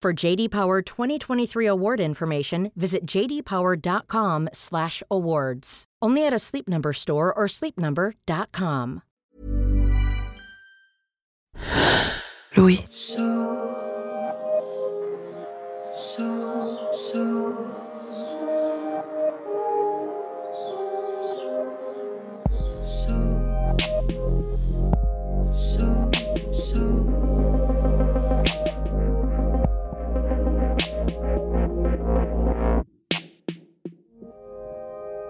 For JD Power 2023 award information, visit jdpower.com/awards. Only at a Sleep Number store or sleepnumber.com. Louis.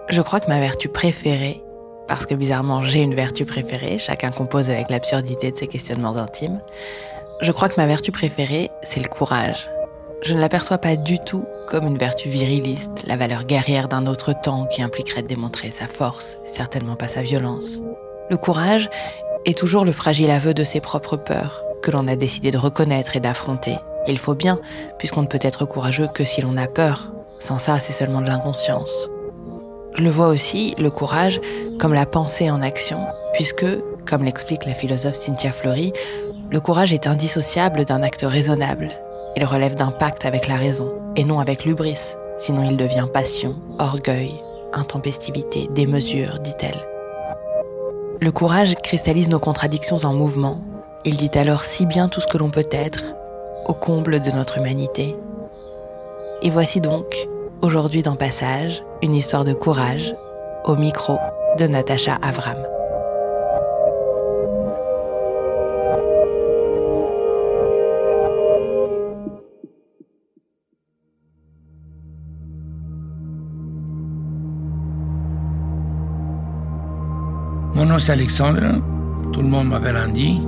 Je crois que ma vertu préférée, parce que bizarrement j'ai une vertu préférée, chacun compose avec l'absurdité de ses questionnements intimes, je crois que ma vertu préférée, c'est le courage. Je ne l'aperçois pas du tout comme une vertu viriliste, la valeur guerrière d'un autre temps qui impliquerait de démontrer sa force, certainement pas sa violence. Le courage est toujours le fragile aveu de ses propres peurs, que l'on a décidé de reconnaître et d'affronter. Il faut bien, puisqu'on ne peut être courageux que si l'on a peur. Sans ça, c'est seulement de l'inconscience. Je le vois aussi, le courage, comme la pensée en action, puisque, comme l'explique la philosophe Cynthia Fleury, le courage est indissociable d'un acte raisonnable. Il relève d'un pacte avec la raison, et non avec l'ubris, sinon il devient passion, orgueil, intempestivité, démesure, dit-elle. Le courage cristallise nos contradictions en mouvement. Il dit alors si bien tout ce que l'on peut être, au comble de notre humanité. Et voici donc, aujourd'hui dans Passage, une histoire de courage, au micro de Natacha Avram. Mon nom c'est Alexandre, tout le monde m'appelle Andy.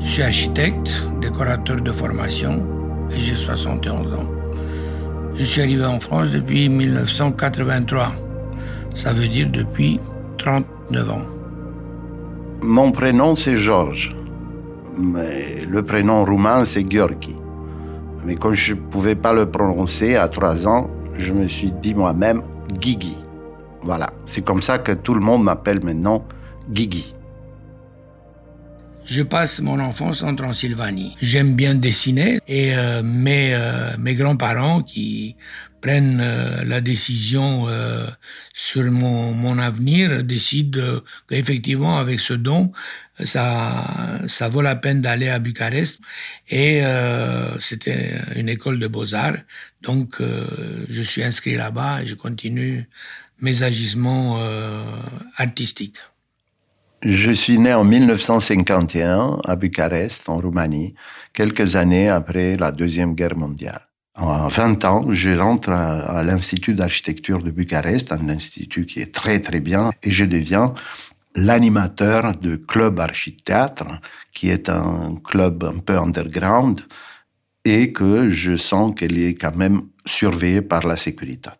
Je suis architecte, décorateur de formation et j'ai 71 ans. Je suis arrivé en France depuis 1983. Ça veut dire depuis 39 ans. Mon prénom c'est Georges, mais le prénom roumain c'est Gheorghi. Mais quand je ne pouvais pas le prononcer à 3 ans, je me suis dit moi-même Guigui. Voilà, c'est comme ça que tout le monde m'appelle maintenant Guigui. Je passe mon enfance en Transylvanie. J'aime bien dessiner et euh, mes, euh, mes grands-parents qui prennent euh, la décision euh, sur mon, mon avenir décident euh, qu'effectivement avec ce don, ça, ça vaut la peine d'aller à Bucarest. Et euh, c'était une école de beaux-arts. Donc je suis inscrit là-bas et je continue mes agissements artistiques. Je suis né en 1951 à Bucarest, en Roumanie, quelques années après la Deuxième Guerre mondiale. À 20 ans, je rentre à, l'Institut d'architecture de Bucarest, un institut qui est très très bien, et je deviens l'animateur du club architecte, qui est un club un peu underground, et que je sens qu'il est quand même surveillé par la sécurité.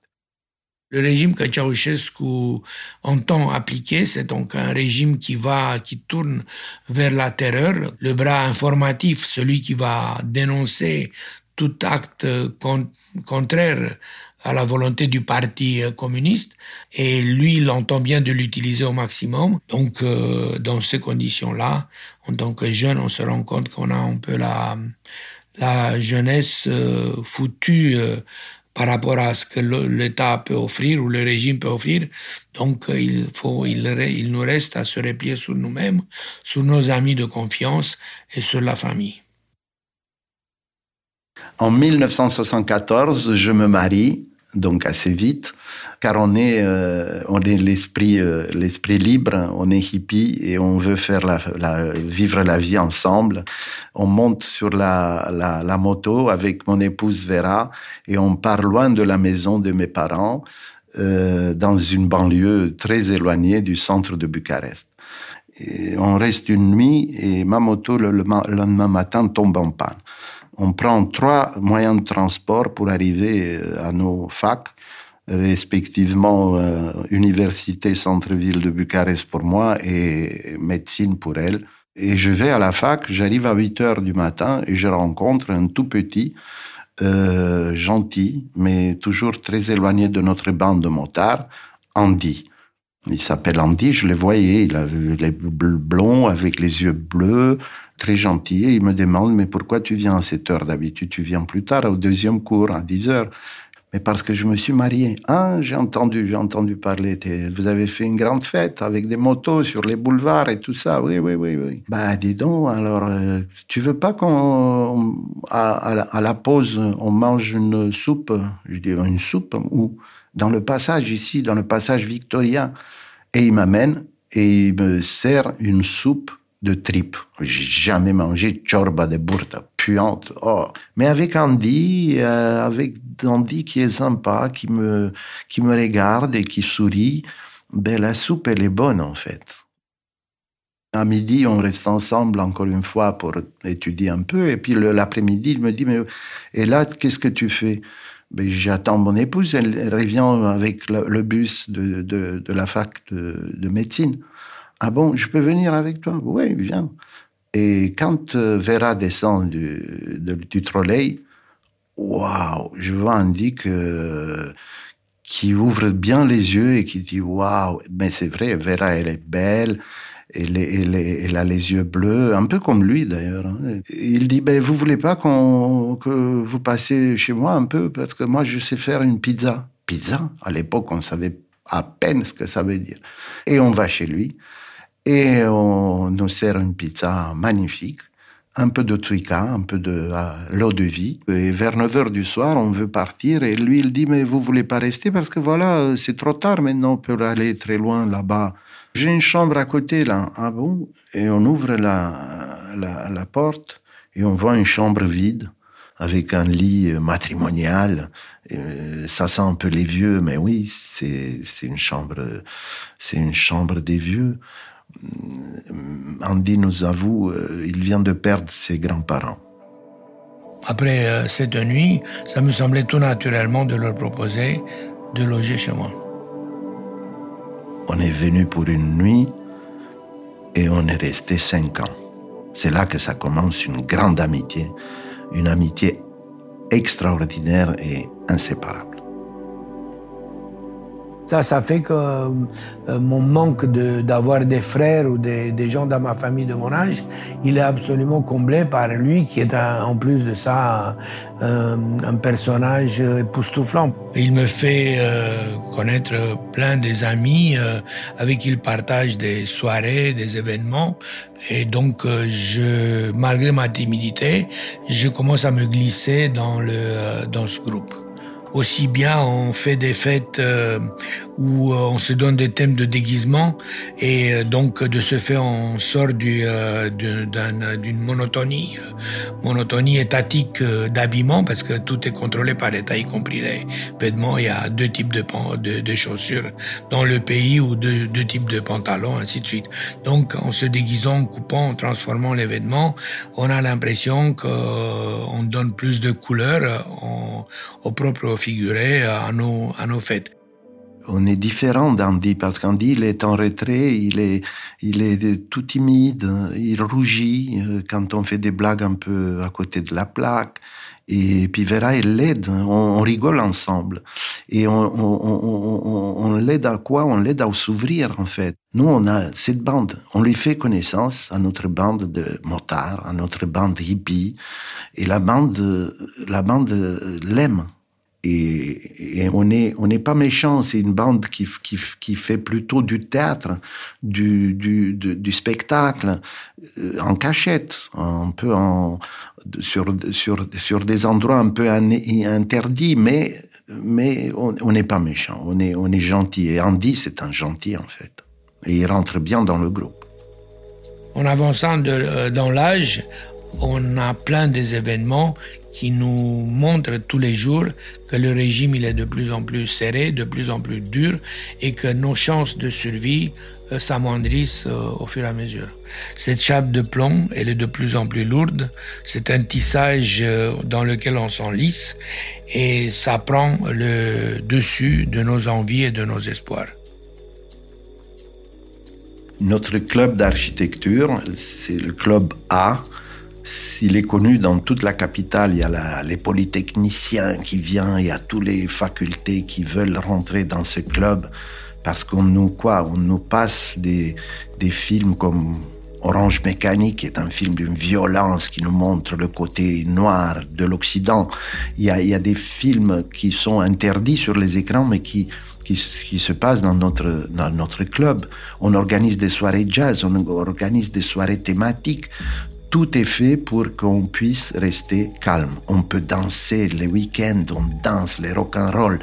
Le régime que Ceausescu entend appliquer, c'est donc un régime qui va, qui tourne vers la terreur. Le bras informatif, celui qui va dénoncer tout acte con contraire à la volonté du parti communiste et lui il entend bien de l'utiliser au maximum donc euh, dans ces conditions là en tant que jeune on se rend compte qu'on a un peu la la jeunesse euh, foutue euh, par rapport à ce que l'État peut offrir ou le régime peut offrir. Donc, il faut, il nous reste à se replier sur nous-mêmes, sur nos amis de confiance et sur la famille. En 1974, je me marie, donc assez vite, car on est, euh, on est l'esprit, euh, l'esprit libre, on est hippie et on veut faire la, la, vivre la vie ensemble. On monte sur la, la, la moto avec mon épouse Vera et on part loin de la maison de mes parents, euh, dans une banlieue très éloignée du centre de Bucarest. Et on reste une nuit et ma moto le, le lendemain matin tombe en panne on prend trois moyens de transport pour arriver à nos facs, respectivement euh, Université Centre-Ville de Bucarest pour moi et médecine pour elle. Et je vais à la fac, j'arrive à 8 heures du matin et je rencontre un tout petit, euh, gentil, mais toujours très éloigné de notre bande de motards, Andy. Il s'appelle Andy, je le voyais, il avait les blonds avec les yeux bleus, très gentil et il me demande mais pourquoi tu viens à cette heure d'habitude tu viens plus tard au deuxième cours à 10 heures. Mais parce que je me suis marié. Ah j'ai entendu j'ai entendu parler. Vous avez fait une grande fête avec des motos sur les boulevards et tout ça. Oui oui oui oui. Bah dis donc alors euh, tu veux pas qu'on à, la pause on mange une soupe je dis une soupe où dans le passage ici dans le passage victorien. Et il m'amène et il me sert une soupe de tripes. J'ai jamais mangé chorba de burta, puante. Oh. Mais avec Andy, euh, avec Andy qui est sympa, qui me, qui me regarde et qui sourit, ben la soupe, elle est bonne en fait. À midi, on reste ensemble encore une fois pour étudier un peu. Et puis l'après-midi, il me dit, mais et là, qu'est-ce que tu fais? Ben, J'attends mon épouse, elle, revient avec le, bus de, de, de, la fac de, de médecine. Ah bon, je peux venir avec toi? Oui, viens. Et quand euh, Vera descend du, du trolley, waouh, je vois Andy que, qui ouvre bien les yeux et qui dit waouh, mais c'est vrai, Vera, elle est belle. Elle, elle, elle, a les yeux bleus, un peu comme lui d'ailleurs. Hein. Il dit, ben, vous voulez pas que vous passiez chez moi un peu? Parce que moi je sais faire une pizza. Pizza? À l'époque, on savait à peine ce que ça veut dire. Et on va chez lui. Et on nous sert une pizza magnifique, un peu de tuica, un peu de euh, l'eau de vie. Et vers 9 heures du soir, on veut partir. Et lui, il dit, mais vous voulez pas rester parce que voilà, c'est trop tard maintenant pour aller très loin là-bas. J'ai une chambre à côté là. Ah bon? Et on ouvre la, la, porte et on voit une chambre vide avec un lit matrimonial. ça sent un peu les vieux, mais oui, c'est une chambre, c'est une chambre des vieux. Andy nous avoue, euh, il vient de perdre ses grands-parents. Après euh, cette nuit, ça me semblait tout naturellement de leur proposer de loger chez moi. On est venu pour une nuit et on est resté cinq ans. C'est là que ça commence une grande amitié, une amitié extraordinaire et inséparable. Ça, ça fait que euh, mon manque d'avoir des frères ou des, des, gens dans ma famille de mon âge, il est absolument comblé par lui, qui est en plus de ça un, un personnage époustouflant. Il me fait euh, connaître plein des amis euh, avec qui il partage des soirées, des événements. Et donc, euh, je, malgré ma timidité, je commence à me glisser dans le dans ce groupe aussi bien on fait des fêtes euh, où euh, on se donne des thèmes de déguisement et euh, donc de ce fait on sort du, d'une monotonie, monotonie étatique d'habillement parce que tout est contrôlé par l'État, y compris les vêtements. Il y a deux types de, de, de chaussures dans le pays ou deux, deux types de pantalons, ainsi de suite. Donc en se déguisant, en coupant, en transformant les vêtements, on a l'impression qu'on donne plus de couleurs au propre figurer à nos, à nos fêtes. On est différent d'Andy parce qu'Andy il est en retrait, il est, il est tout timide, il rougit euh, quand on fait des blagues un peu à côté de la plaque. Et puis Vera, elle l'aide, on, rigole ensemble. Et on, on, on, l'aide à quoi? On l'aide à s'ouvrir en fait. Nous, on a cette bande, on lui fait connaissance à notre bande de motards, à notre bande hippie. Et la bande, la bande l'aime Et, on n'est on n'est pas méchant, c'est une bande qui, qui, qui, fait plutôt du théâtre, du, du, du, spectacle, euh, en cachette, un peu en, sur, sur, sur des endroits un peu interdits, mais, mais on n'est pas méchant, on est, on est gentil. Et Andy, c'est un gentil en fait. Et il rentre bien dans le groupe. En avançant euh, dans l'âge, on a plein des événements qui nous montrent tous les jours que le régime il est de plus en plus serré, de plus en plus dur et que nos chances de survie euh, euh, au fur et à mesure. Cette chape de plomb, elle est de plus en plus lourde, c'est un tissage euh, dans lequel on s'enlisse et ça prend le dessus de nos envies et de nos espoirs. Notre club d'architecture, c'est le club A, s'il est connu dans toute la capitale, il y a les polytechniciens qui viennent, il y a toutes les facultés qui veulent rentrer dans ce club parce qu'on nous quoi On nous passe des, des films comme Orange Mécanique, qui est un film d'une violence qui nous montre le côté noir de l'Occident. Il y, a, il y a des films qui sont interdits sur les écrans, mais qui, qui, qui, se passent dans notre, dans notre club. On organise des soirées jazz, on organise des soirées thématiques tout est fait pour qu'on puisse rester calme. On peut danser les week-ends, on danse les rock and roll.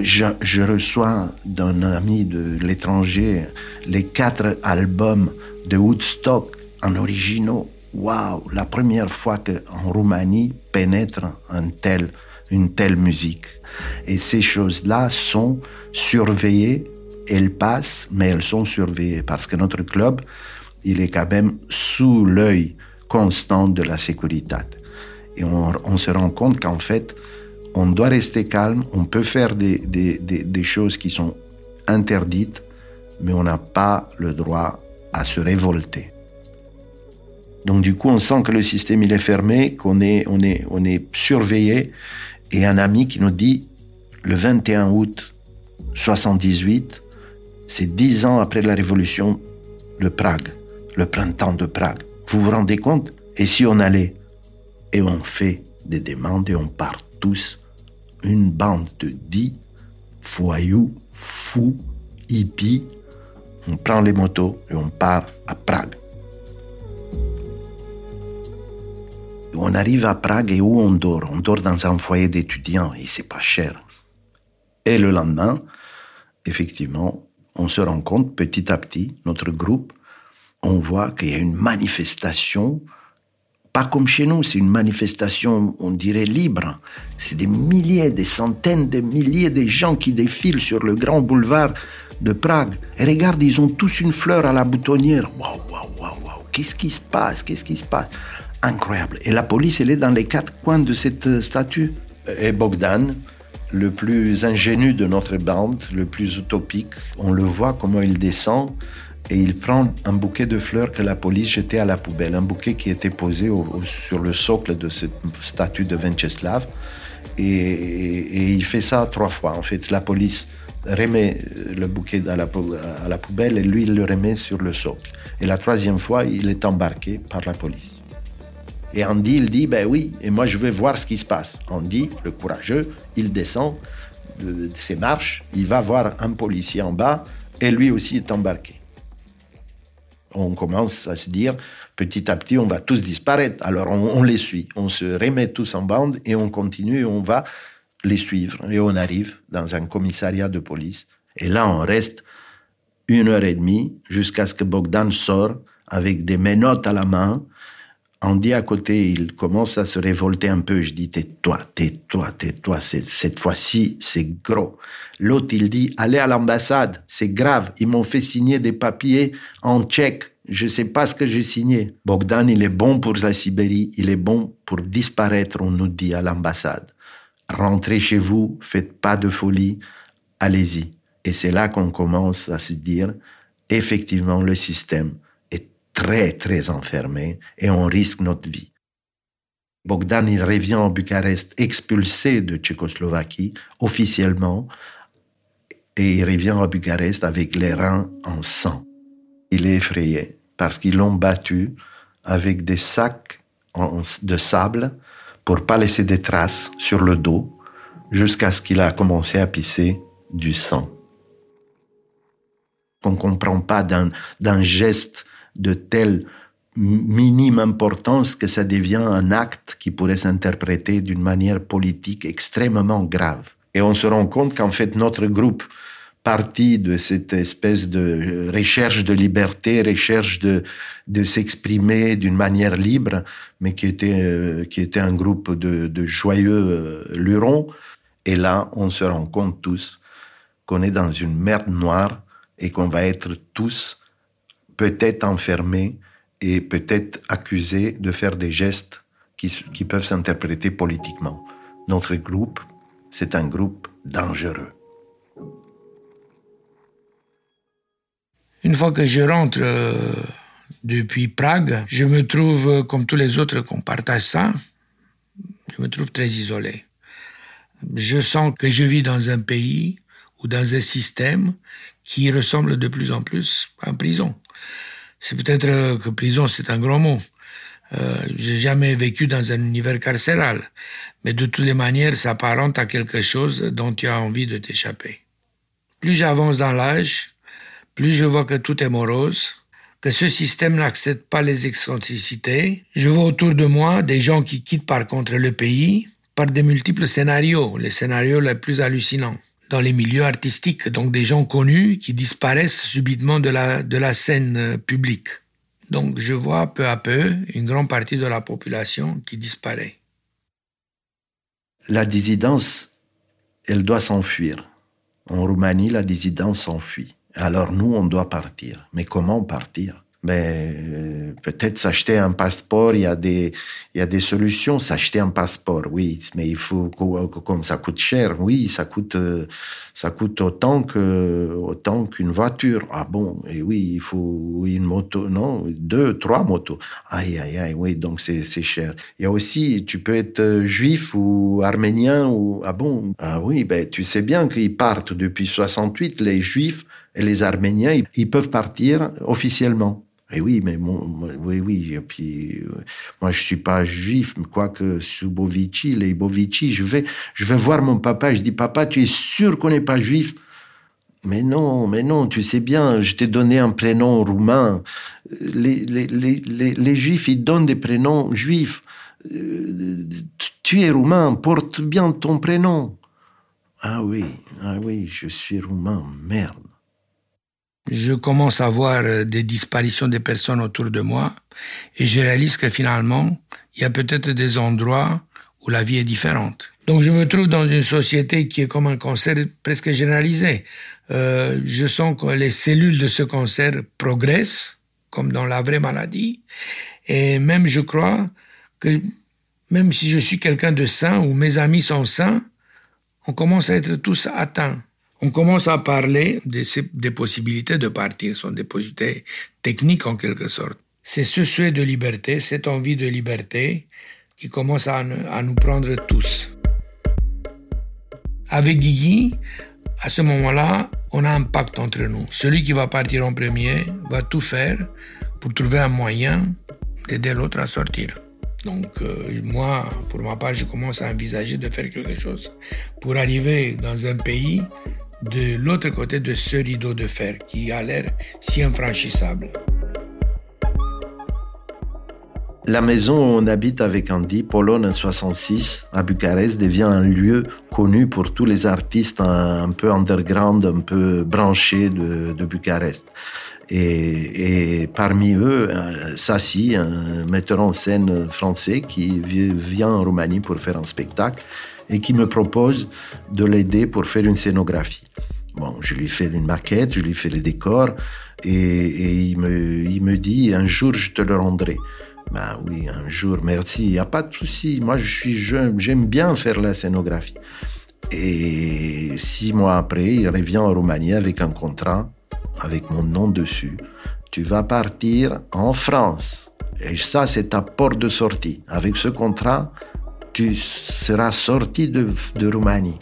Je, reçois d'un ami de l'étranger les quatre albums de Woodstock en originaux. Waouh, la première fois qu'en Roumanie pénètre une telle musique. Et ces choses-là sont surveillées, elles passent, mais elles sont surveillées parce que notre club, il est quand même sous l'œil constant de la sécurité. Et on, se rend compte qu'en fait, on doit rester calme, on peut faire des, des, des, choses qui sont interdites, mais on n'a pas le droit à se révolter. Donc du coup, on sent que le système il est fermé, qu'on est, on est, on est surveillé. Et un ami qui nous dit, le 21 août 78, c'est dix ans après la révolution de Prague, le printemps de Prague. Vous vous rendez compte? Et si on allait et on fait des demandes et on part tous, une bande de dix foyous, fous, hippies, on prend les motos et on part à Prague. On arrive à Prague et où on dort? On dort dans un foyer d'étudiants et c'est pas cher. Et le lendemain, effectivement, on se rend compte petit à petit, notre groupe, on voit qu'il y a une manifestation, pas comme chez nous, c'est une manifestation, on dirait libre. C'est des milliers, des centaines de milliers de gens qui défilent sur le grand boulevard de Prague. Et regarde, ils ont tous une fleur à la boutonnière. Waouh, waouh, waouh, waouh. Qu'est-ce qui se passe? Qu'est-ce qui se passe? Incroyable. Et la police, elle est dans les quatre coins de cette statue. Et Bogdan, le plus ingénu de notre bande, le plus utopique, on le voit comment il descend et il prend un bouquet de fleurs que la police jetait à la poubelle, un bouquet qui était posé sur le socle de cette statue de Venceslav. Et, il fait ça trois fois. En fait, la police remet le bouquet à la, à la poubelle et lui, il le remet sur le socle. Et la troisième fois, il est embarqué par la police. Et Andy, il dit, ben oui, et moi je vais voir ce qui se passe. Andy, le courageux, il descend de ses marches, il va voir un policier en bas, et lui aussi est embarqué on commence à se dire, petit à petit, on va tous disparaître. Alors on, les suit, on se remet tous en bande et on continue on va les suivre. Et on arrive dans un commissariat de police. Et là, on reste une heure et demie jusqu'à ce que Bogdan sort avec des menottes à la main. On dit à côté, il commence à se révolter un peu. Je dis, tais-toi, tais-toi, tais-toi. Cette fois-ci, c'est gros. L'autre, il dit, allez à l'ambassade, c'est grave. Ils m'ont fait signer des papiers en tchèque. Je sais pas ce que j'ai signé. Bogdan, il est bon pour la Sibérie, il est bon pour disparaître, on nous dit à l'ambassade. Rentrez chez vous, faites pas de folie, allez-y. Et c'est là qu'on commence à se dire, effectivement, le système très, très enfermé et on risque notre vie. Bogdan, il revient en Bucarest expulsé de Tchécoslovaquie officiellement et il revient à Bucarest avec les reins en sang. Il est effrayé parce qu'ils l'ont battu avec des sacs de sable pour pas laisser des traces sur le dos jusqu'à ce qu'il a commencé à pisser du sang. On ne comprend pas d'un geste de telle minime importance que ça devient un acte qui pourrait s'interpréter d'une manière politique extrêmement grave. Et on se rend compte qu'en fait notre groupe partie de cette espèce de recherche de liberté, recherche de, de s'exprimer d'une manière libre, mais qui était, euh, qui était un groupe de, de joyeux euh, lurons. Et là, on se rend compte tous qu'on est dans une merde noire et qu'on va être tous peut-être enfermés et peut-être accusés de faire des gestes qui, qui peuvent s'interpréter politiquement. Notre groupe, c'est un groupe dangereux. Une fois que je rentre euh, depuis Prague, je me trouve, euh, comme tous les autres qu'on partage ça, je me trouve très isolé. Je sens que je vis dans un pays ou dans un système qui ressemble de plus en plus à une prison. C'est peut-être euh, que prison, c'est un grand mot. Euh, j'ai jamais vécu dans un univers carcéral, mais de toutes les manières, ça apparente à quelque chose dont tu as envie de t'échapper. Plus j'avance dans l'âge, plus je vois que tout est morose, que ce système n'accepte pas les excentricités. Je vois autour de moi des gens qui quittent par contre le pays par de multiples scénarios, les scénarios les plus hallucinants. Dans les milieux artistiques, donc des gens connus qui disparaissent subitement de la, de la scène euh, publique. Donc je vois peu à peu une grande partie de la population qui disparaît. La dissidence, elle doit s'enfuir. En Roumanie, la dissidence s'enfuit. Alors nous, on doit partir. Mais comment partir? Mais euh, peut-être s'acheter un passeport, il y a des, il y a des solutions. S'acheter un passeport, oui, mais il faut, comme ça coûte cher, oui, ça coûte, euh, ça coûte autant que, autant qu'une voiture. Ah bon, et oui, il faut une moto, non, deux, trois motos. Aïe, aïe, aïe, oui, donc c'est, c'est cher. Il y a aussi, tu peux être euh, juif ou arménien ou, ah bon, ah oui, ben, tu sais bien qu'ils partent depuis 68, les juifs, et les Arméniens, ils peuvent partir officiellement. Et oui, mais oui, oui. Et puis, euh, moi, je suis pas juif, quoique sous Bovici, les Bovici, je vais, je vais voir mon papa. Je dis, papa, tu es sûr qu'on n'est pas juif? Mais non, mais non, tu sais bien, je t'ai donné un prénom roumain. Les, les, les, les, juifs, ils donnent des prénoms juifs. Euh, tu es roumain, porte bien ton prénom. Ah oui, ah oui, je suis roumain, merde je commence à voir euh, des disparitions de personnes autour de moi et je réalise que finalement, il y a peut-être des endroits où la vie est différente. Donc je me trouve dans une société qui est comme un cancer presque généralisé. Euh, je sens que les cellules de ce cancer progressent, comme dans la vraie maladie, et même je crois que même si je suis quelqu'un de sain ou mes amis sont sains, on commence à être tous atteints on commence à parler des, possibilités de partir, sont des possibilités techniques en quelque sorte. C'est ce souhait de liberté, cette envie de liberté qui commence à, nous prendre tous. Avec Guigui, à ce moment-là, on a un pacte entre nous. Celui qui va partir en premier va tout faire pour trouver un moyen d'aider l'autre à sortir. Donc euh, moi, pour ma part, je commence à envisager de faire quelque chose pour arriver dans un pays de l'autre côté de ce rideau de fer qui a l'air si infranchissable. La maison où on habite avec Andy, Pologne 66, à Bucarest, devient un lieu connu pour tous les artistes un, peu underground, un peu branchés de, Bucarest. Et, parmi eux, euh, Sassi, un metteur en scène français qui vient en Roumanie pour faire un spectacle et qui me propose de l'aider pour faire une scénographie. Bon, je lui fais une maquette, je lui fais les décors et, il, me, dit un jour je te le rendrai. Ben oui, un jour, merci, il n'y a pas de souci. Moi, je suis jeune, j'aime bien faire la scénographie. Et six mois après, il revient en Roumanie avec un contrat avec mon nom dessus. Tu vas partir en France. Et ça, c'est ta porte de sortie. Avec ce contrat, tu seras sorti de, Roumanie.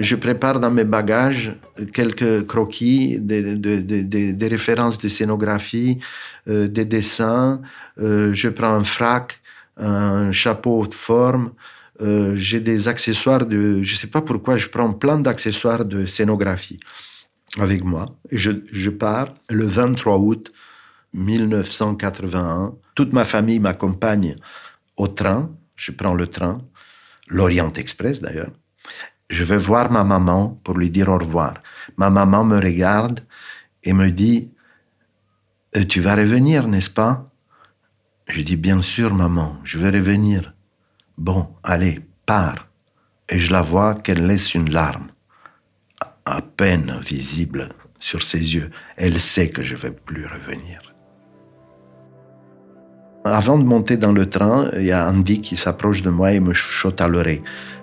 je prépare dans mes bagages quelques croquis, des, références de scénographie, euh, des dessins. Euh, je prends un frac, un chapeau de forme. Euh, j'ai des accessoires de, je sais pas pourquoi, je prends plein d'accessoires de scénographie avec moi. Je pars le 23 août 1981. Toute ma famille m'accompagne au train. Je prends le train, l'Orient Express d'ailleurs. Je vais voir ma maman pour lui dire au revoir. Ma maman me regarde et me dit euh, Tu vas revenir, n'est-ce pas? Je dis Bien sûr, maman, je vais revenir. Bon, allez, pars. Et je la vois qu'elle laisse une larme, à peine visible sur ses yeux. Elle sait que je ne vais plus revenir. Avant de monter dans le train, il y a Andy qui s'approche de moi et me chuchote à l'oreille.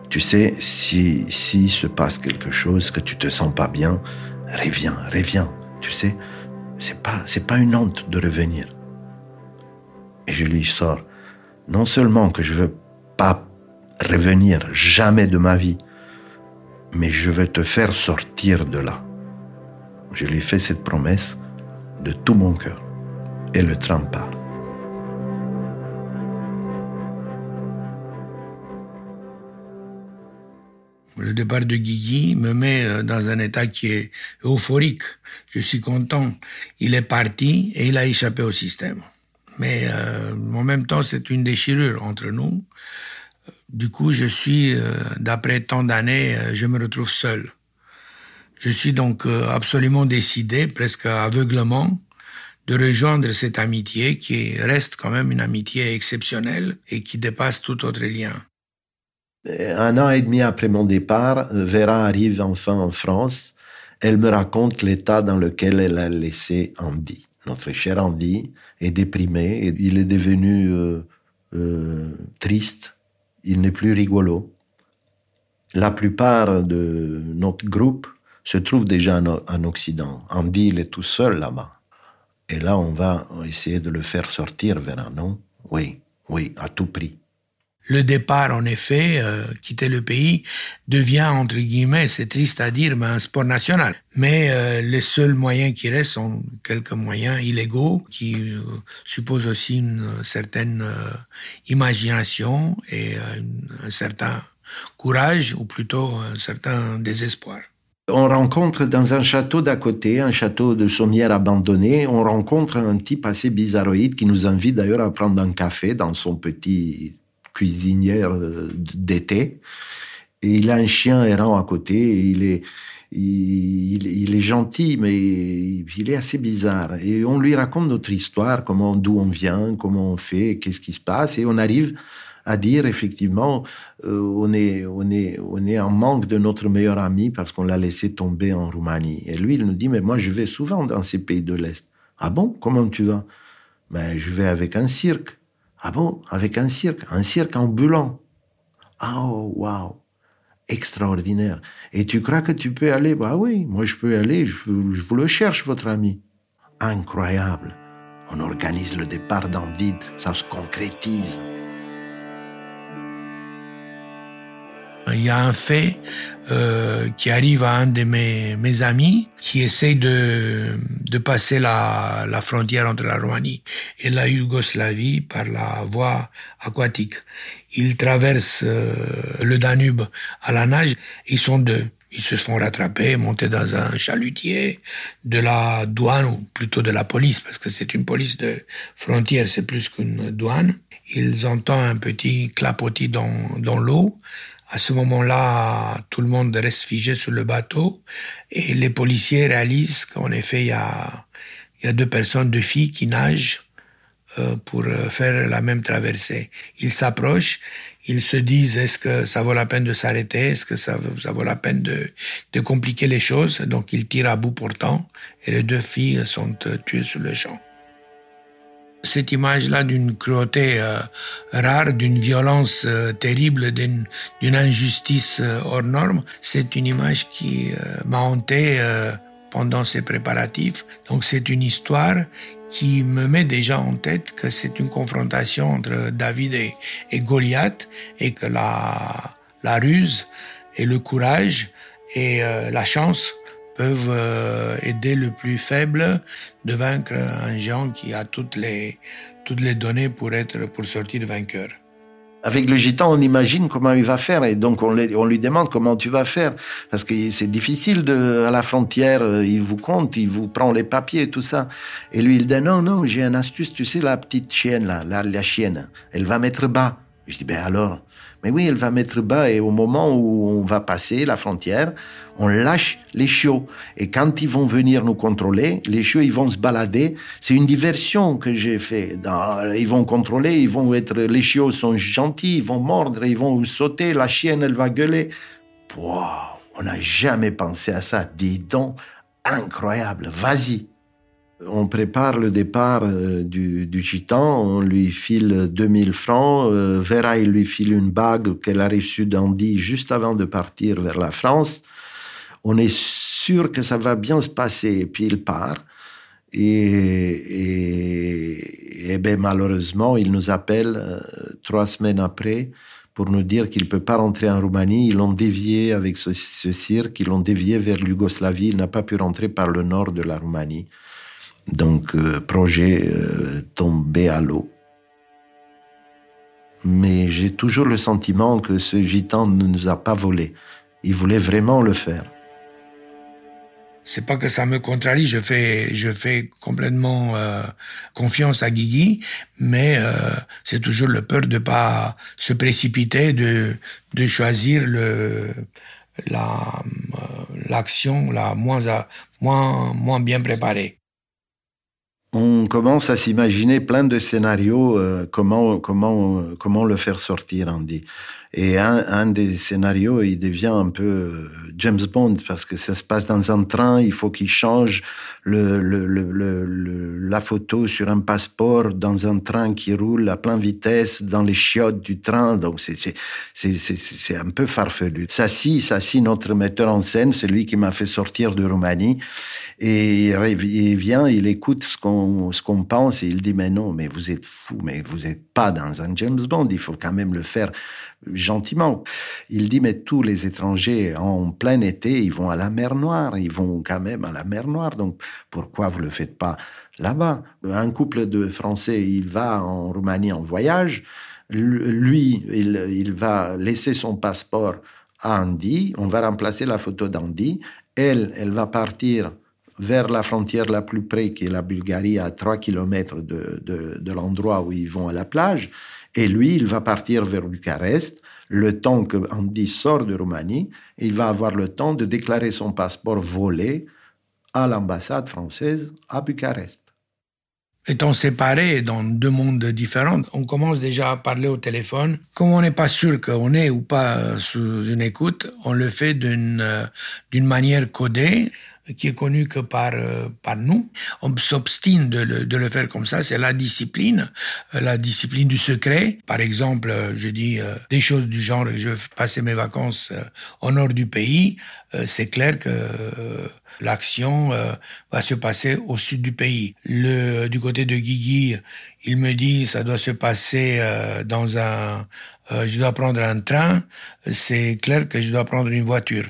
Tu sais, si, si se passe quelque chose, que tu te sens pas bien, reviens, reviens. Tu sais, c'est pas, c'est pas une honte de revenir. Et je lui sors, non seulement que je veux pas revenir jamais de ma vie, mais je veux te faire sortir de là. Je lui fais cette promesse de tout mon cœur. Et le train part. Le départ de Guigui me met euh, dans un état qui est euphorique. Je suis content. Il est parti et il a échappé au système. Mais euh, en même temps, c'est une déchirure entre nous. Du coup, je suis, euh, d'après tant d'années, je me retrouve seul. Je suis donc absolument décidé, presque aveuglement, de rejoindre cette amitié qui reste quand même une amitié exceptionnelle et qui dépasse tout autre lien. Un an et demi après mon départ, Vera arrive enfin en France. Elle me raconte l'état dans lequel elle a laissé Andy. Notre cher Andy est déprimé, et il est devenu euh, euh, triste, il n'est plus rigolo. La plupart de notre groupe se trouve déjà en, Occident. Andy, il est tout seul là-bas. Et là, on va essayer de le faire sortir, Vera, non? Oui, oui, à tout prix le départ, en effet, euh, quitter le pays, devient, entre guillemets, c'est triste à dire, mais un sport national. Mais euh, les seuls moyens qui restent sont quelques moyens illégaux qui euh, supposent aussi une certaine imagination et un certain courage, ou plutôt un certain désespoir. On rencontre dans un château d'à côté, un château de sommière abandonné, on rencontre un type assez bizarroïde qui nous invite d'ailleurs à prendre un café dans son petit cuisinière euh, d'été. Et il a un chien errant à côté. il est, il, est gentil, mais il est assez bizarre. Et on lui raconte notre histoire, comment, d'où on vient, comment on fait, qu'est-ce qui se passe. Et on arrive à dire effectivement, euh, on, est, on, est, on est en manque de notre meilleur ami parce qu'on l'a laissé tomber en Roumanie. Et lui, il nous dit, mais moi, je vais souvent dans ces pays de l'Est. Ah bon? Comment tu vas? Ben, Je vais avec un cirque. Ah bon Avec un cirque, un cirque ambulant. Ah oh, waouh Extraordinaire. Et tu crois que tu peux aller? Bah oui, moi je peux aller, je, je vous le cherche, votre ami. Incroyable. On organise le départ dans le vide, ça se concrétise. Il y a un fait euh, qui arrive à un de mes, mes amis qui essaye de, de passer la, la frontière entre la Roumanie et la Yougoslavie par la voie aquatique. Ils traversent euh, le Danube à la nage. Ils sont deux. Ils se font rattraper, monter dans un chalutier de la douane, ou plutôt de la police, parce que c'est une police de frontière, c'est plus qu'une douane. Ils entendent un petit clapotis dans, dans l'eau. À ce moment-là, tout le monde reste figé sur le bateau et les policiers réalisent qu'en effet, il y a, y a deux personnes, deux filles qui nagent euh, pour euh, faire la même traversée. Ils s'approchent, ils se disent est-ce que ça vaut la peine de s'arrêter, est-ce que ça, ça vaut la peine de, de compliquer les choses? Donc ils tirent à bout portant et les deux filles sont euh, tuées sur le champ cette image-là d'une cruauté euh, rare, d'une violence euh, terrible, d'une injustice euh, hors norme, c'est une image qui m'a hanté pendant ces préparatifs. Donc c'est une histoire qui me met déjà en tête que c'est une confrontation entre David et, Goliath et que la ruse et le courage et la chance peuvent aider le plus faible de vaincre un géant qui a toutes les, toutes les données pour, être, pour sortir vainqueur. Avec le gitan, on imagine comment il va faire et donc on, on lui demande comment tu vas faire parce que c'est difficile à la frontière, euh, il vous compte, il vous prend les papiers et tout ça. Et lui, il dit non, non, j'ai une astuce, tu sais, la petite chienne là, la, la chienne, elle va mettre bas. Je dis, ben alors, mais oui, elle va mettre bas et au moment où on va passer la frontière, on lâche les chiots. Et quand ils vont venir nous contrôler, les chiots, ils vont se balader. C'est une diversion que j'ai fait. Ils vont contrôler, ils vont être, les chiots sont gentils, ils vont mordre, ils vont sauter, la chienne, elle va gueuler. on n'a jamais pensé à ça. Dis donc, incroyable, vas-y. On prépare le départ euh, du, du, gitan, on lui file 2000 francs. Euh, Vera, il lui file une bague qu'elle a reçue d'Andy juste avant de partir vers la France. On est sûr que ça va bien se passer. Et puis il part. Et, ben, malheureusement, il nous appelle euh, trois semaines après pour nous dire qu'il ne peut pas rentrer en Roumanie. Ils l'ont dévié avec ce, ce cirque, ils l'ont dévié vers l'Yougoslavie. Il n'a pas pu rentrer par le nord de la Roumanie. Donc, euh, projet euh, tombé à l'eau. Mais j'ai toujours le sentiment que ce gitan ne nous a pas volé. Il voulait vraiment le faire. C'est pas que ça me contrarie, je fais, je complètement euh, confiance à Guigui, mais c'est toujours le peur de pas se précipiter, de, de choisir l'action la moins bien préparée on commence à s'imaginer plein de scénarios euh, comment comment comment le faire sortir Andy et un, des scénarios il devient un peu euh, James Bond parce que ça se passe dans un train il faut qu'il change la photo sur un passeport dans un train qui roule à pleine vitesse dans les chiottes du train. Donc c'est un peu farfelu. Ça si ça si notre metteur en scène c'est lui qui m'a fait sortir de Roumanie. Et il vient, il écoute ce qu'on pense et il dit mais non, mais vous êtes fou, mais vous n'êtes pas dans un James Bond, il faut quand même le faire gentiment. Il dit mais tous les étrangers en plein été, ils vont à la mer Noire, ils vont quand même à la mer Noire, donc pourquoi vous le faites pas là-bas? Un couple de Français, il va en Roumanie en voyage, lui, il, va laisser son passeport à Andy, on va remplacer la photo d'Andy, elle, elle va partir vers la frontière la plus près, qui est la Bulgarie, à 3 km de, de, l'endroit où ils vont à la plage. Et lui, il va partir vers Bucarest, le temps que Andy sort de Roumanie, il va avoir le temps de déclarer son passeport volé à l'ambassade française à Bucarest. Étant séparés dans deux mondes différents, on commence déjà à parler au téléphone. Comme on n'est pas sûr qu'on est ou pas sous une écoute, on le fait d'une euh, d'une manière codée qui est connu que par euh, par nous. On s'obstine de le, de le faire comme ça. C'est la discipline, euh, la discipline du secret. Par exemple, euh, je dis des choses du genre je vais passer mes vacances au nord du pays. c'est clair que l'action va se passer au sud du pays. Le du côté de Guigui, il me dit ça doit se passer dans un je dois prendre un train, c'est clair que je dois prendre une voiture.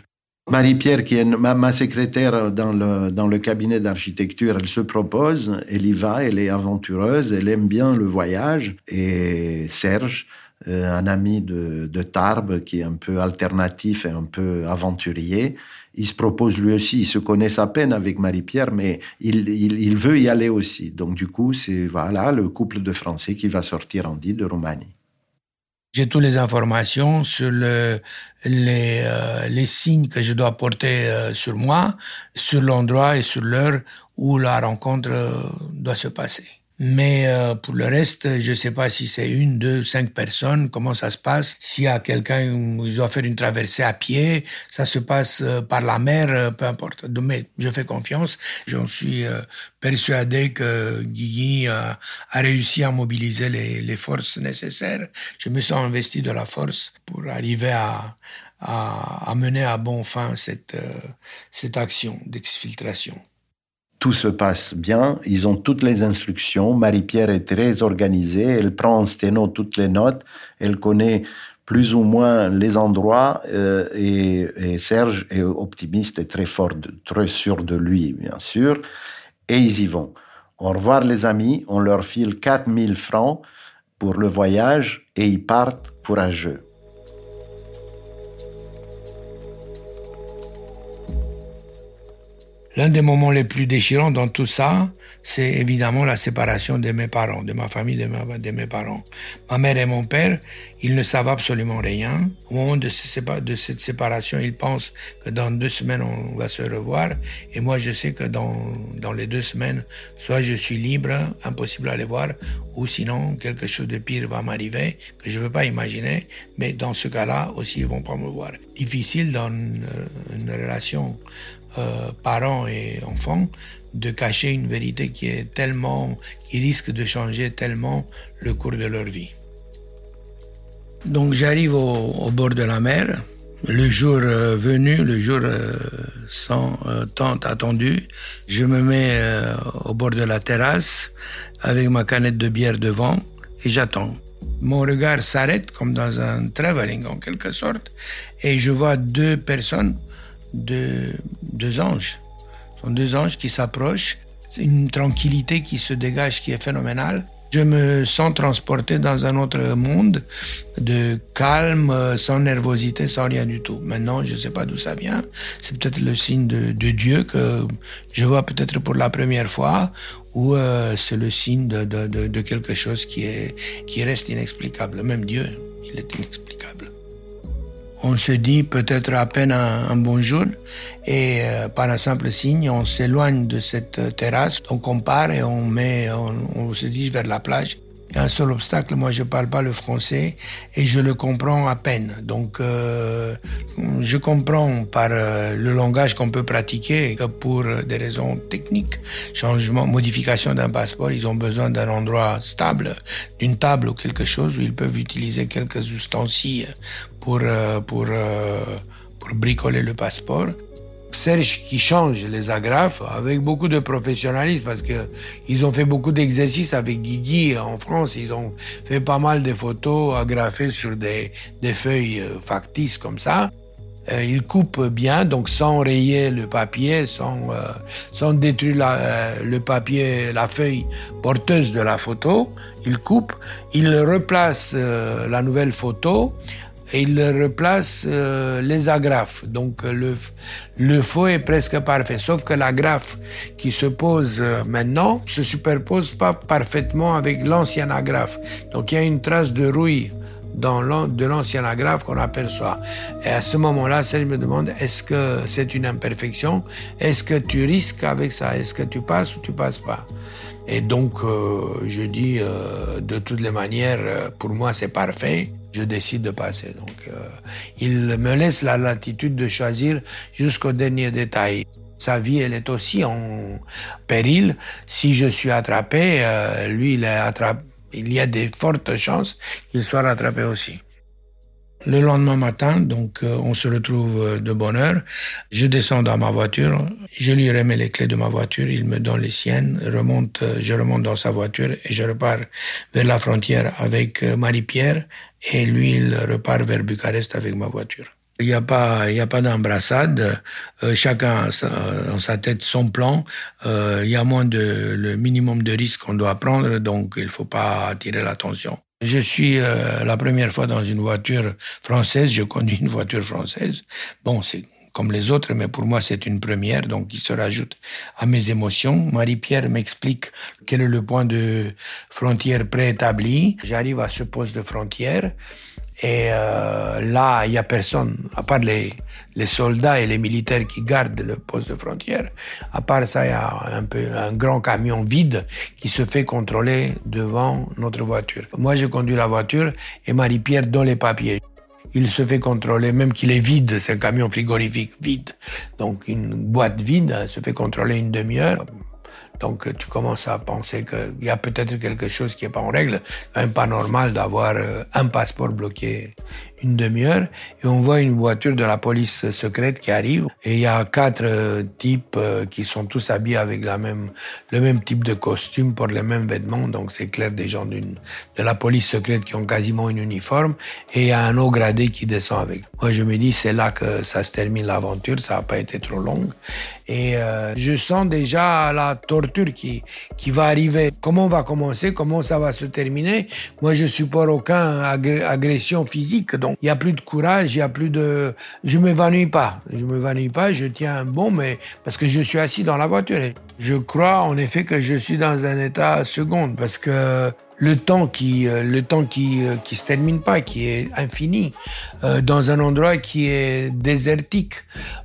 Marie-Pierre, qui est ma, secrétaire dans le, dans le cabinet d'architecture, elle se propose, elle y va, elle est aventureuse, elle aime bien le voyage. Et Serge, euh, un ami de, de Tarbes, qui est un peu alternatif et un peu aventurier, il se propose lui aussi, il se connaît à peine avec Marie-Pierre, mais il, il, il, veut y aller aussi. Donc du coup, c'est voilà le couple de Français qui va sortir en dit de Roumanie. J'ai toutes les informations sur le, les, euh, les signes que je dois porter euh, sur moi, sur l'endroit et sur l'heure où la rencontre euh, doit se passer. Mais euh, pour le reste, je ne sais pas si c'est une, deux, cinq personnes, comment ça se passe. S'il y a quelqu'un qui doit faire une traversée à pied, ça se passe euh, par la mer, euh, peu importe. Mais je fais confiance. J'en suis persuadé que Guigui a, a, réussi à mobiliser les, les, forces nécessaires. Je me sens investi de la force pour arriver à, à, à mener à bon fin cette, cette action d'exfiltration tout se passe bien, ils ont toutes les instructions. Marie-Pierre est très organisée, elle prend en sténo toutes les notes, elle connaît plus ou moins les endroits euh, et, Serge est optimiste et très fort, très sûr de lui, bien sûr. Et ils y vont. Au revoir les amis, on leur file 4000 francs pour le voyage et ils partent courageux. L'un des moments les plus déchirants dans tout ça, c'est évidemment la séparation de mes parents, de ma famille, de, mes parents. Ma mère et mon père, ils ne savent absolument rien. Au moment de, de cette séparation, ils pensent que dans deux semaines, on va se revoir. Et moi, je sais que dans, dans les deux semaines, soit je suis libre, impossible à les voir, ou sinon, quelque chose de pire va m'arriver, que je ne veux pas imaginer. Mais dans ce cas-là, aussi, ils vont pas me voir. Difficile dans une relation euh, parents et enfants de cacher une vérité qui est tellement, qui risque de changer tellement le cours de leur vie. Donc j'arrive au, bord de la mer, le jour euh, venu, le jour euh, sans tant attendu, je me mets au bord de la terrasse avec ma canette de bière devant et j'attends. Mon regard s'arrête comme dans un travelling en quelque sorte et je vois deux personnes deux, deux anges. Ce sont deux anges qui s'approchent. C'est une tranquillité qui se dégage qui est phénoménale. Je me sens transporté dans un autre monde de calme, sans nervosité, sans rien du tout. Maintenant, je ne sais pas d'où ça vient. C'est peut-être le signe de, de, Dieu que je vois peut-être pour la première fois, ou euh, c'est le signe de, de, de, quelque chose qui, est, qui reste inexplicable. Même Dieu, il est inexplicable on se dit peut-être à peine un, bonjour et euh, par un simple signe, on s'éloigne de cette terrasse. Donc on part et on met, on se dirige vers la plage un seul obstacle, moi je parle pas le français et je le comprends à peine. Donc euh, je comprends par euh, le langage qu'on peut pratiquer que pour des raisons techniques, changement, modification d'un passeport, ils ont besoin d'un endroit stable, d'une table ou quelque chose où ils peuvent utiliser quelques ustensiles pour euh, pour pour bricoler le passeport. Serge qui change les agrafes avec beaucoup de professionnalisme parce que ils ont fait beaucoup d'exercices avec Guigui en France. Ils ont fait pas mal de photos agrafées sur des, des feuilles euh, factices comme ça. Euh, il coupe bien, donc sans rayer le papier, sans, euh, sans détruire euh, le papier, la feuille porteuse de la photo. Il coupe, il replace la nouvelle photo et il replace euh, les agrafes. Donc le, le faux est presque parfait, sauf que l'agrafe qui se pose euh, maintenant se superpose pas parfaitement avec l'ancienne agrafe. Donc il y a une trace de rouille dans de l'ancienne agrafe qu'on aperçoit. Et à ce moment-là, celle me demande est-ce que c'est une imperfection? Est-ce que tu risques avec ça? Est-ce que tu passes ou tu passes pas? Et donc, euh, je dis de toutes les manières, pour moi, c'est parfait je décide de passer. Donc, euh, il me laisse la latitude de choisir jusqu'au dernier détail. Sa vie, elle est aussi en péril. Si je suis attrapé, euh, lui, il est attrapé. Il y a des fortes chances qu'il soit rattrapé aussi. Le lendemain matin, donc, euh, on se retrouve de bonne heure. Je descends dans ma voiture. Je lui remets les clés de ma voiture. Il me donne les siennes. Remonte, je remonte dans sa voiture et je repars vers la frontière avec Marie-Pierre et lui, il repart vers Bucarest avec ma voiture. Il n'y a pas, il y a pas d'embrassade. Euh, chacun a dans sa tête son plan. Euh, il y a moins de le minimum de risques qu'on doit prendre, donc il faut pas attirer l'attention. Je suis euh, la première fois dans une voiture française. Je conduis une voiture française. Bon, c'est comme les autres, mais pour moi c'est une première, donc il se rajoute à mes émotions. Marie-Pierre m'explique quel est le point de frontière préétabli. J'arrive à ce poste de frontière et euh, là il y a personne à part les, les soldats et les militaires qui gardent le poste de frontière. À part ça, il y a un peu un grand camion vide qui se fait contrôler devant notre voiture. Moi, je conduis la voiture et Marie-Pierre donne les papiers il se fait contrôler, même qu'il est vide, c'est un camion frigorifique vide. Donc une boîte vide se fait contrôler une demi-heure. Donc tu commences à penser qu'il y a peut-être quelque chose qui n'est pas en règle. Même pas normal d'avoir euh, un passeport bloqué une demi-heure et on voit une voiture de la police secrète qui arrive. Et il y a quatre euh, types euh, qui sont tous habillés avec la même le même type de costume pour les mêmes vêtements. Donc c'est clair des gens d'une de la police secrète qui ont quasiment une uniforme et il y a un haut gradé qui descend avec. Moi je me dis c'est là que ça se termine l'aventure, ça n'a pas été trop long. Et euh, je sens déjà la torture qui qui va arriver. Comment va commencer, comment ça va se terminer? Moi je supporte aucun agression physique. Donc il y a plus de courage, il y a plus de je m'évanouis pas, je m'évanouis pas, je tiens bon mais parce que je suis assis dans la voiture. Je crois en effet que je suis dans un état second parce que le temps qui euh, le temps qui euh, qui se termine pas qui est infini euh, dans un endroit qui est désertique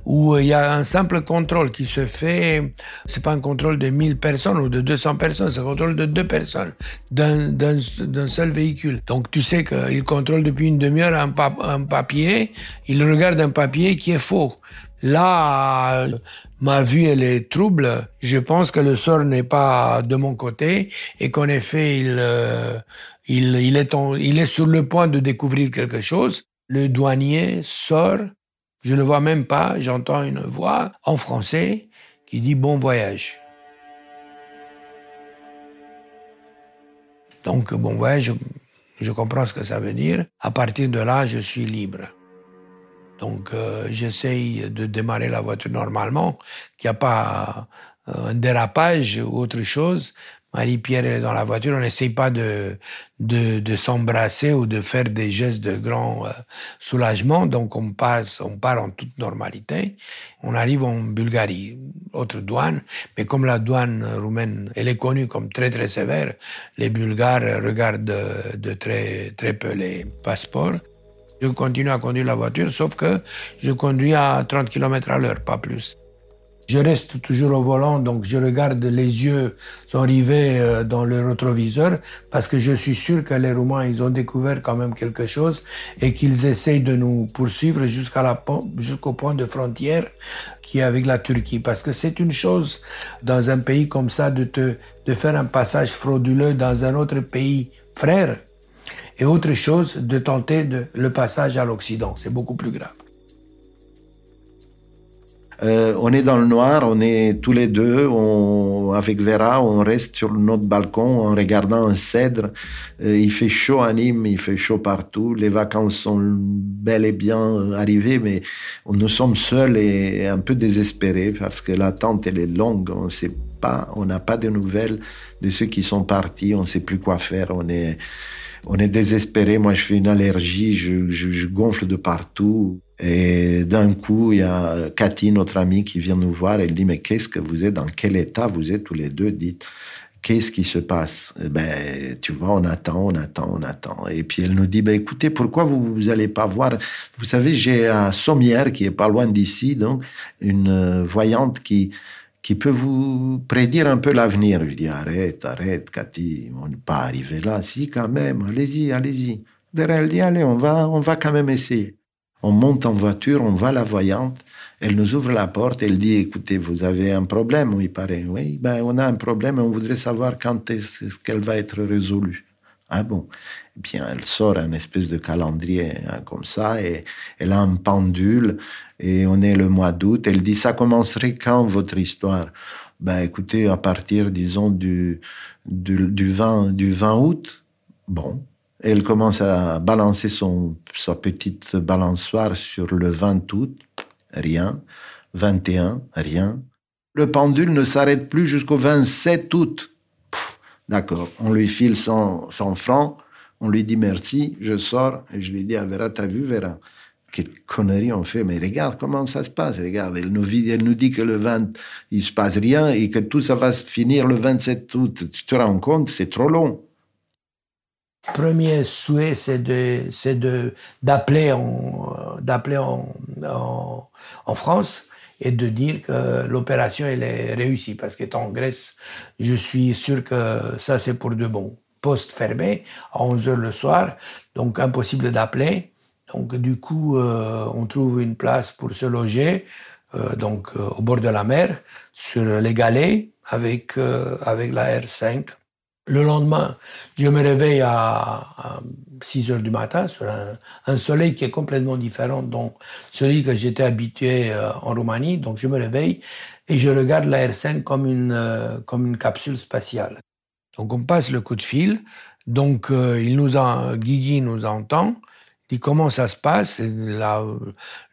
où il y a un simple contrôle qui se fait. C'est pas un contrôle de 1000 personnes ou de 200 personnes c'est un contrôle de deux personnes d'un d'un seul véhicule. Donc tu sais qu'il contrôle depuis une demi-heure un, un papier il regarde un papier qui est faux. Là, ma vue, elle est trouble. Je pense que le sort n'est pas de mon côté et qu'en effet, il, euh, il, est il est sur le point de découvrir quelque chose. Le douanier sort. Je ne vois même pas. J'entends une voix en français qui dit bon voyage. Donc, bon voyage, je comprends ce que ça veut dire. À partir de là, je suis libre. Donc euh, j'essaye de démarrer la voiture normalement, qu'il n'y a pas euh, un dérapage ou autre chose. Marie-Pierre est dans la voiture, on n'essaye pas de, de, de s'embrasser ou de faire des gestes de grand euh, soulagement, donc on passe, on part en toute normalité. On arrive en Bulgarie, autre douane, mais comme la douane roumaine, elle est connue comme très très sévère, les Bulgares regardent de très très peu les passeports. Je continue à conduire la voiture, sauf que je conduis à 30 km à l'heure, pas plus. Je reste toujours au volant, donc je regarde les yeux sont rivés euh, dans le rétroviseur parce que je suis sûr que les Roumains, ils ont découvert quand même quelque chose et qu'ils essayent de nous poursuivre jusqu'à la, jusqu'au point de frontière qui est avec la Turquie. Parce que c'est une chose dans un pays comme ça de te, de faire un passage frauduleux dans un autre pays frère et autre chose de tenter le passage à l'Occident. C'est beaucoup plus grave. Euh, on est dans le noir, on est tous les deux, avec Vera, on reste sur notre balcon en regardant un cèdre. Euh, il fait chaud à Nîmes, il fait chaud partout. Les vacances sont bel et bien arrivées, mais nous sommes seuls et un peu désespérés parce que l'attente elle est longue. On sait pas, on n'a pas de nouvelles de ceux qui sont partis. On ne sait plus quoi faire. On est on est désespéré. Moi, je fais une allergie, je, gonfle de partout. Et d'un coup, il y a Cathy, notre amie, qui vient nous voir. Elle dit, mais qu'est-ce que vous êtes, dans quel état vous êtes tous les deux? Dites, qu'est-ce qui se passe? Eh Ben, tu vois, on attend, on attend, on attend. Et puis elle nous dit, ben écoutez, pourquoi vous vous allez pas voir? Vous savez, j'ai à Sommières, qui est pas loin d'ici, donc une euh, voyante qui qui peut vous prédire un peu l'avenir. Je dis arrête, arrête, Cathy, on n'est pas arrivé là. Si, quand même, allez-y, allez-y. Elle dit allez, on va, on va quand même essayer. On monte en voiture, on va la voyante. Elle nous ouvre la porte, elle dit écoutez, vous avez un problème, il paraît. Oui, ben, on a un problème on voudrait savoir quand est-ce qu'elle va être résolue. Ah bon? Eh Bien, elle sort un espèce de calendrier hein, comme ça et elle a un pendule et on est le mois d'août. Elle dit ça commencerait quand votre histoire? Ben écoutez, à partir, disons, du, du, 20, du 20 août. Bon. Elle commence à balancer son, sa petite balançoire sur le 20 août. Rien. 21, rien. Le pendule ne s'arrête plus jusqu'au 27 août. D'accord, on lui file 100, francs, on lui dit merci, je sors, et je lui dis, ah, Vera, t'as vu, Vera? Quelle connerie on fait, mais regarde comment ça se passe, regarde, elle nous, dit que le 20, il se passe rien et que tout ça va se finir le 27 août. Tu te rends compte, c'est trop long. Premier souhait, c'est de, d'appeler en, en France et de dire que l'opération elle est réussie parce qu'étant en Grèce, je suis sûr que ça c'est pour de bon. Poste fermé à 11 heures le soir, donc impossible d'appeler. Donc du coup, euh, on trouve une place pour se loger, euh, donc euh, au bord de la mer, sur les galets avec avec la R5. Le lendemain, je me réveille à, à 6 heures du matin, sur un, soleil qui est complètement différent de celui que j'étais habitué euh, en Roumanie. Donc je me réveille et je regarde la R5 comme une, euh, comme une capsule spatiale. Donc on passe le coup de fil. Donc il nous a, Guigui nous entend comment ça se passe?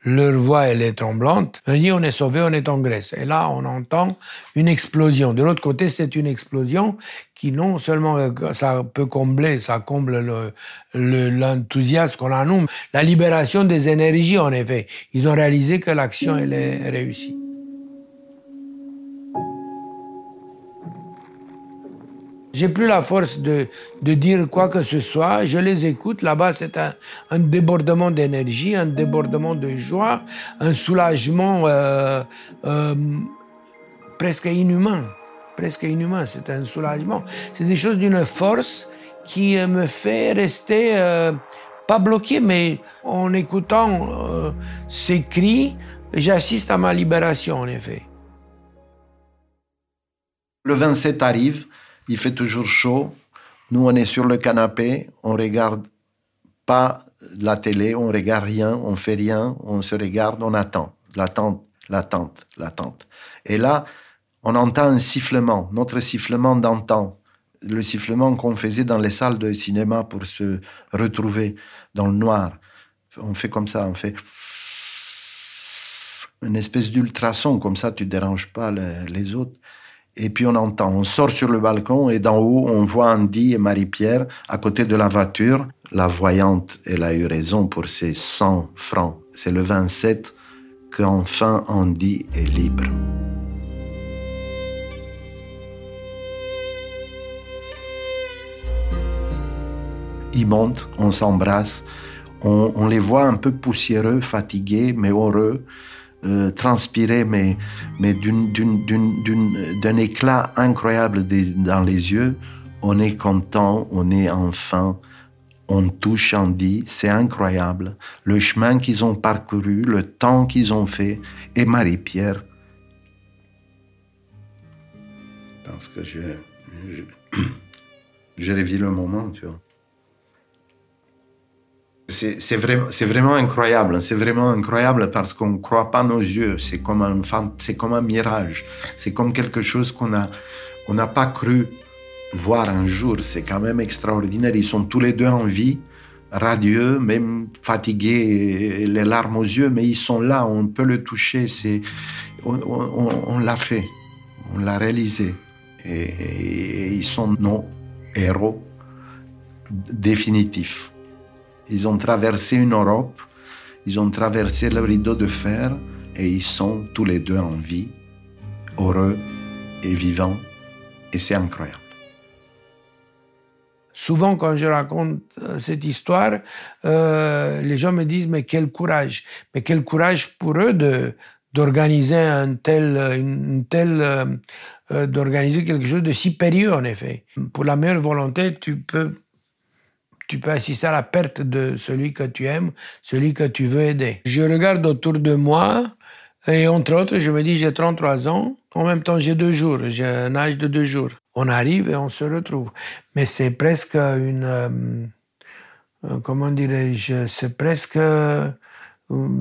leur voix, elle est tremblante. On dit on est sauvé, on est en Grèce. Et là, on entend une explosion. De l'autre côté, c'est une explosion qui non seulement ça peut combler, ça comble l'enthousiasme qu'on a nous, la libération des énergies en effet. Ils ont réalisé que l'action elle est réussie. J'ai plus la force de, de, dire quoi que ce soit. Je les écoute. Là-bas, c'est un, débordement d'énergie, un débordement de joie, un soulagement euh, euh, presque inhumain. Presque inhumain. C'est un soulagement. C'est des choses d'une force qui me fait rester euh, pas bloqué, mais en écoutant euh, ces cris, j'assiste à ma libération, en effet. Le 27 arrive il fait toujours chaud. Nous, on est sur le canapé, on regarde pas la télé, on regarde rien, on fait rien, on se regarde, on attend, l'attente, l'attente, l'attente. Et là, on entend un sifflement, notre sifflement d'antan, le sifflement qu'on faisait dans les salles de cinéma pour se retrouver dans le noir. On fait comme ça, on fait une espèce d'ultrason, comme ça tu déranges pas les autres. Et puis on entend, on sort sur le balcon et d'en haut, on voit Andy et Marie-Pierre à côté de la voiture. La voyante, elle a eu raison pour ses 100 francs. C'est le 27 qu'enfin Andy est libre. Ils montent, on s'embrasse, on, on les voit un peu poussiéreux, fatigués, mais heureux. Euh, transpirer, mais, d'un éclat incroyable dans les yeux. On est content, on est enfin, on touche Andy, c'est incroyable. Le chemin qu'ils ont parcouru, le temps qu'ils ont fait, et Marie-Pierre. Parce que je, je, je le moment, tu vois c'est vraiment, incroyable. C'est vraiment incroyable parce qu'on ne croit pas nos yeux. C'est comme un, mirage. C'est comme quelque chose qu'on n'a pas cru voir un jour. C'est quand même extraordinaire. Ils sont tous les deux en vie, radieux, même fatigués, les larmes aux yeux, mais ils sont là. On peut le toucher. On, l'a fait. On l'a réalisé. et ils sont nos héros définitifs. Ils ont traversé une Europe, ils ont traversé le rideau de fer et ils sont tous les deux en vie, heureux et vivants. Et c'est incroyable. Souvent, quand je raconte euh, cette histoire, euh, les gens me disent mais quel courage, mais quel courage pour eux d'organiser un tel, une telle, euh, d'organiser quelque chose de si périlleux en effet. Pour la meilleure volonté, tu peux tu peux assister à la perte de celui que tu aimes, celui que tu veux aider. Je regarde autour de moi et entre autres, je me dis j'ai 33 ans, en même temps j'ai deux jours, j'ai un âge de deux jours. On arrive et on se retrouve. Mais c'est presque une... Euh, euh, comment dirais-je C'est presque... Euh,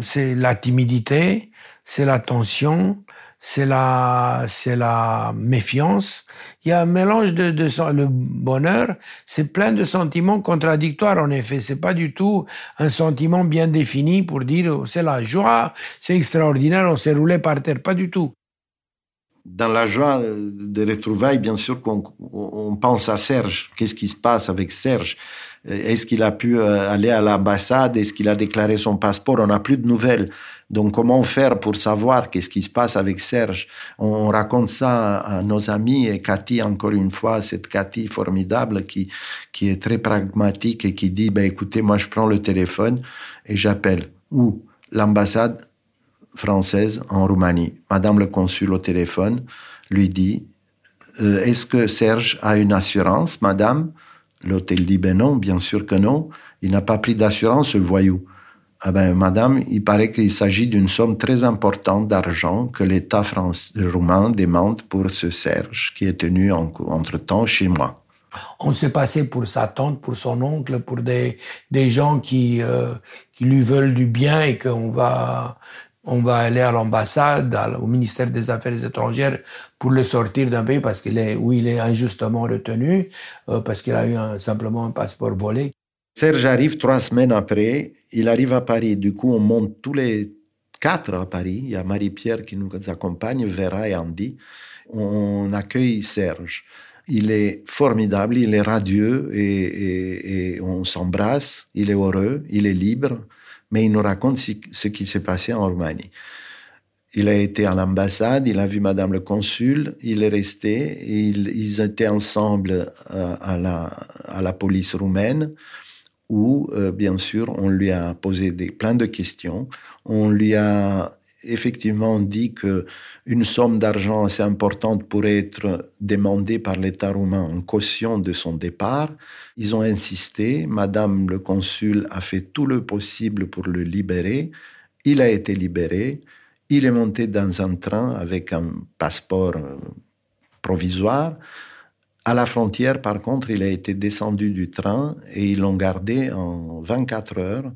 c'est la timidité, c'est la tension, c'est la, c'est la méfiance. Il y a un mélange de, de le bonheur, c'est plein de sentiments contradictoires en effet. C'est pas du tout un sentiment bien défini pour dire oh, c'est la joie, c'est extraordinaire, on s'est roulé par terre, pas du tout. Dans la joie des retrouvailles, bien sûr qu'on on pense à Serge. Qu'est-ce qui se passe avec Serge? Est-ce qu'il a pu euh, aller à l'ambassade? Est-ce qu'il a déclaré son passeport? On n'a plus de nouvelles. Donc, comment faire pour savoir qu'est-ce qui se passe avec Serge? On raconte ça à nos amis et Cathy, encore une fois, cette Cathy formidable qui, qui est très pragmatique et qui dit, ben, écoutez, moi, je prends le téléphone et j'appelle ou l'ambassade française en Roumanie. Madame le consul au téléphone lui dit, euh, est-ce que Serge a une assurance, madame? L'hôtel dit, ben non, bien sûr que non. Il n'a pas pris d'assurance, ce voyou. Ah ben, madame, il paraît qu'il s'agit d'une somme très importante d'argent que l'État roumain demande pour ce Serge qui est tenu entre-temps chez moi. On s'est passé pour sa tante, pour son oncle, pour des, des gens qui, euh, qui lui veulent du bien et qu'on va, on va aller à l'ambassade, au ministère des Affaires étrangères pour le sortir d'un pays parce qu'il est, où il est injustement retenu, euh, parce qu'il a eu simplement un passeport volé. Serge arrive trois semaines après, il arrive à Paris. Du coup, on monte tous les quatre à Paris. Il y a Marie-Pierre qui nous accompagne, Vera et Andy. On accueille Serge. Il est formidable, il est radieux et, on s'embrasse. Il est heureux, il est libre, mais il nous raconte ce qui s'est passé en Roumanie. Il a été à l'ambassade, il a vu Madame le consul, il est resté, ils, étaient ensemble euh, à, la, police roumaine où, euh, bien sûr, on lui a posé plein de questions. On lui a effectivement dit que une somme d'argent assez importante pourrait être demandée par l'État roumain en caution de son départ. Ils ont insisté. Madame le consul a fait tout le possible pour le libérer. Il a été libéré. Il est monté dans un train avec un passeport euh, provisoire. À la frontière, par contre, il a été descendu du train et ils l'ont gardé en 24 heures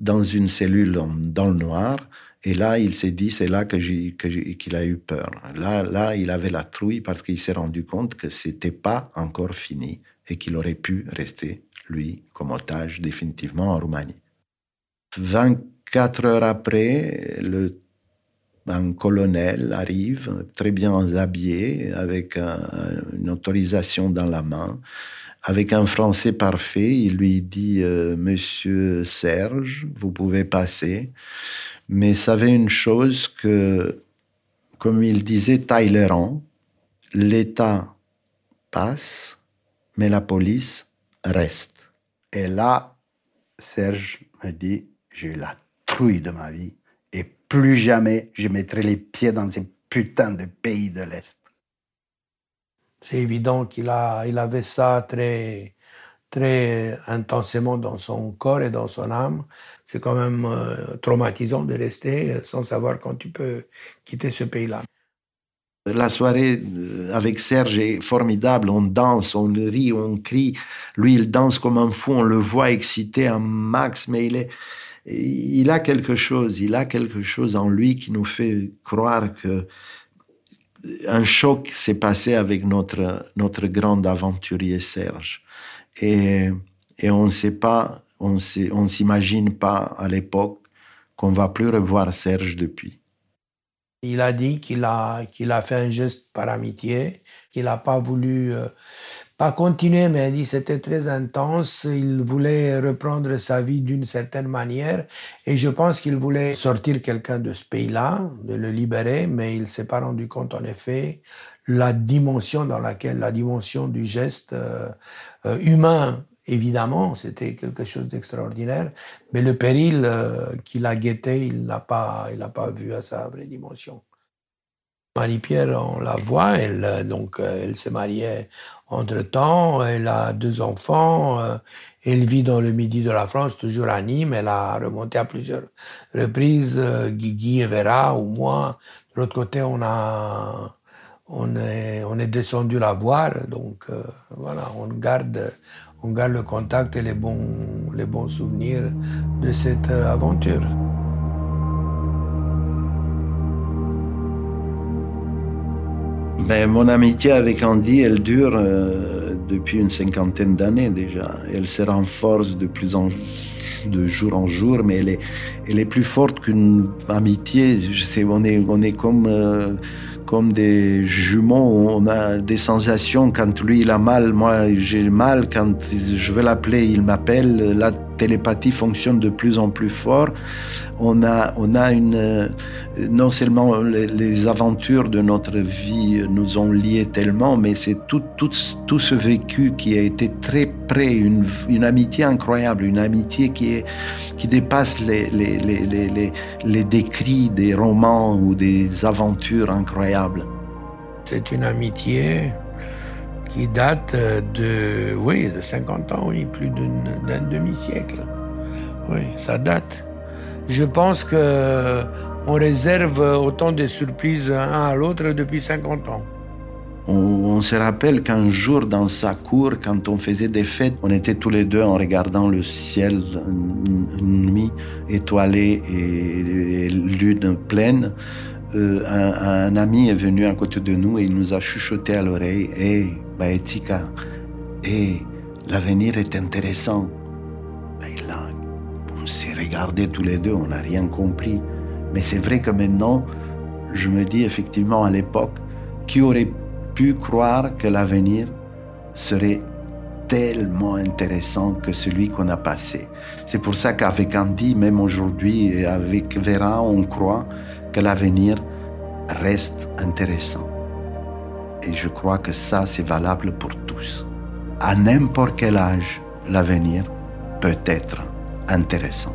dans une cellule dans le noir. Et là, il s'est dit, c'est là que qu'il a eu peur. Là, là, il avait la trouille parce qu'il s'est rendu compte que c'était pas encore fini et qu'il aurait pu rester, lui, comme otage définitivement en Roumanie. 24 heures après, le un colonel arrive très bien habillé, avec une autorisation dans la main, avec un français parfait. Il lui dit euh, Monsieur Serge, vous pouvez passer. Mais savez une chose que, comme il disait Talleyrand, l'État passe, mais la police reste. Et là, Serge me dit J'ai eu la trouille de ma vie plus jamais je mettrai les pieds dans ces putains de pays de l'Est. C'est évident qu'il a, il avait ça très, très intensément dans son corps et dans son âme. C'est quand même euh, traumatisant de rester sans savoir quand tu peux quitter ce pays-là. La soirée euh, avec Serge est formidable. On danse, on rit, on crie. Lui, il danse comme un fou. On le voit excité un max, mais il est, il a quelque chose, il a quelque chose en lui qui nous fait croire que un choc s'est passé avec notre, notre grand aventurier Serge. Et, et on ne sait pas, on ne s'imagine pas à l'époque qu'on va plus revoir Serge depuis. Il a dit qu'il a, a fait un geste par amitié, qu'il n'a pas voulu euh, pas continuer, mais il dit c'était très intense. Il voulait reprendre sa vie d'une certaine manière, et je pense qu'il voulait sortir quelqu'un de ce pays-là, de le libérer, mais il s'est pas rendu compte en effet la dimension dans laquelle la dimension du geste euh, euh, humain. Évidemment, c'était quelque chose d'extraordinaire, mais le péril euh, qu'il a guetté, il l'a pas, il l'a pas vu à sa vraie dimension. Marie-Pierre, on la voit, elle, donc, elle s'est mariée entre-temps, elle a deux enfants, euh, elle vit dans le midi de la France, toujours à Nîmes, elle a remonté à plusieurs reprises, euh, Guigui et Vera ou moi. De l'autre côté, on a, on est, on est descendu la voir, donc euh, voilà, on garde, on garde le contact et les bons, les bons souvenirs de cette aventure. Ben, mon amitié avec Andy, elle dure euh, depuis une cinquantaine d'années déjà. Elle se renforce de plus en de jour en jour, mais elle est, elle est plus forte qu'une amitié. On est, on est comme, euh, comme des jumeaux. On a des sensations quand lui il a mal, moi j'ai mal. Quand je veux l'appeler, il m'appelle. Télépathie fonctionne de plus en plus fort. On a, on a une, euh, non seulement les, aventures de notre vie nous ont liés tellement, mais c'est tout, tout, tout ce vécu qui a été très près, une, une amitié incroyable, une amitié qui, est, qui dépasse les, les, les, les, les décrits des romans ou des aventures incroyables. C'est une amitié qui date de, oui, de 50 ans, oui, plus d'un demi-siècle. Oui, ça date. Je pense que on réserve autant de surprises un à l'autre depuis 50 ans. On, se rappelle qu'un jour dans sa cour, quand on faisait des fêtes, on était tous les deux en regardant le ciel, une, nuit étoilée et, lune pleine. Euh, un, ami est venu à côté de nous et il nous a chuchoté à l'oreille Hé, hey, Baetika, hé, l'avenir est intéressant. Et là, on s'est regardés tous les deux, on n'a rien compris. Mais c'est vrai que maintenant, je me dis effectivement à l'époque, qui aurait pu croire que l'avenir serait tellement intéressant que celui qu'on a passé. C'est pour ça qu'avec Andy, même aujourd'hui, et avec Vera, on croit l'avenir reste intéressant. Et je crois que ça, c'est valable pour tous. À n'importe quel âge, l'avenir peut être intéressant.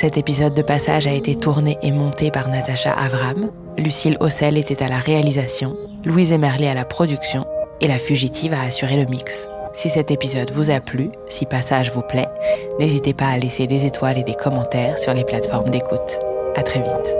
Cet épisode de passage a été tourné et monté par Natacha Avram. Lucille Ossel était à la réalisation, Louise Emerlet à la production et la fugitive a assuré le mix. Si cet épisode vous a plu, si Passage vous plaît, n'hésitez pas à laisser des étoiles et des commentaires sur les plateformes d'écoute. À très vite.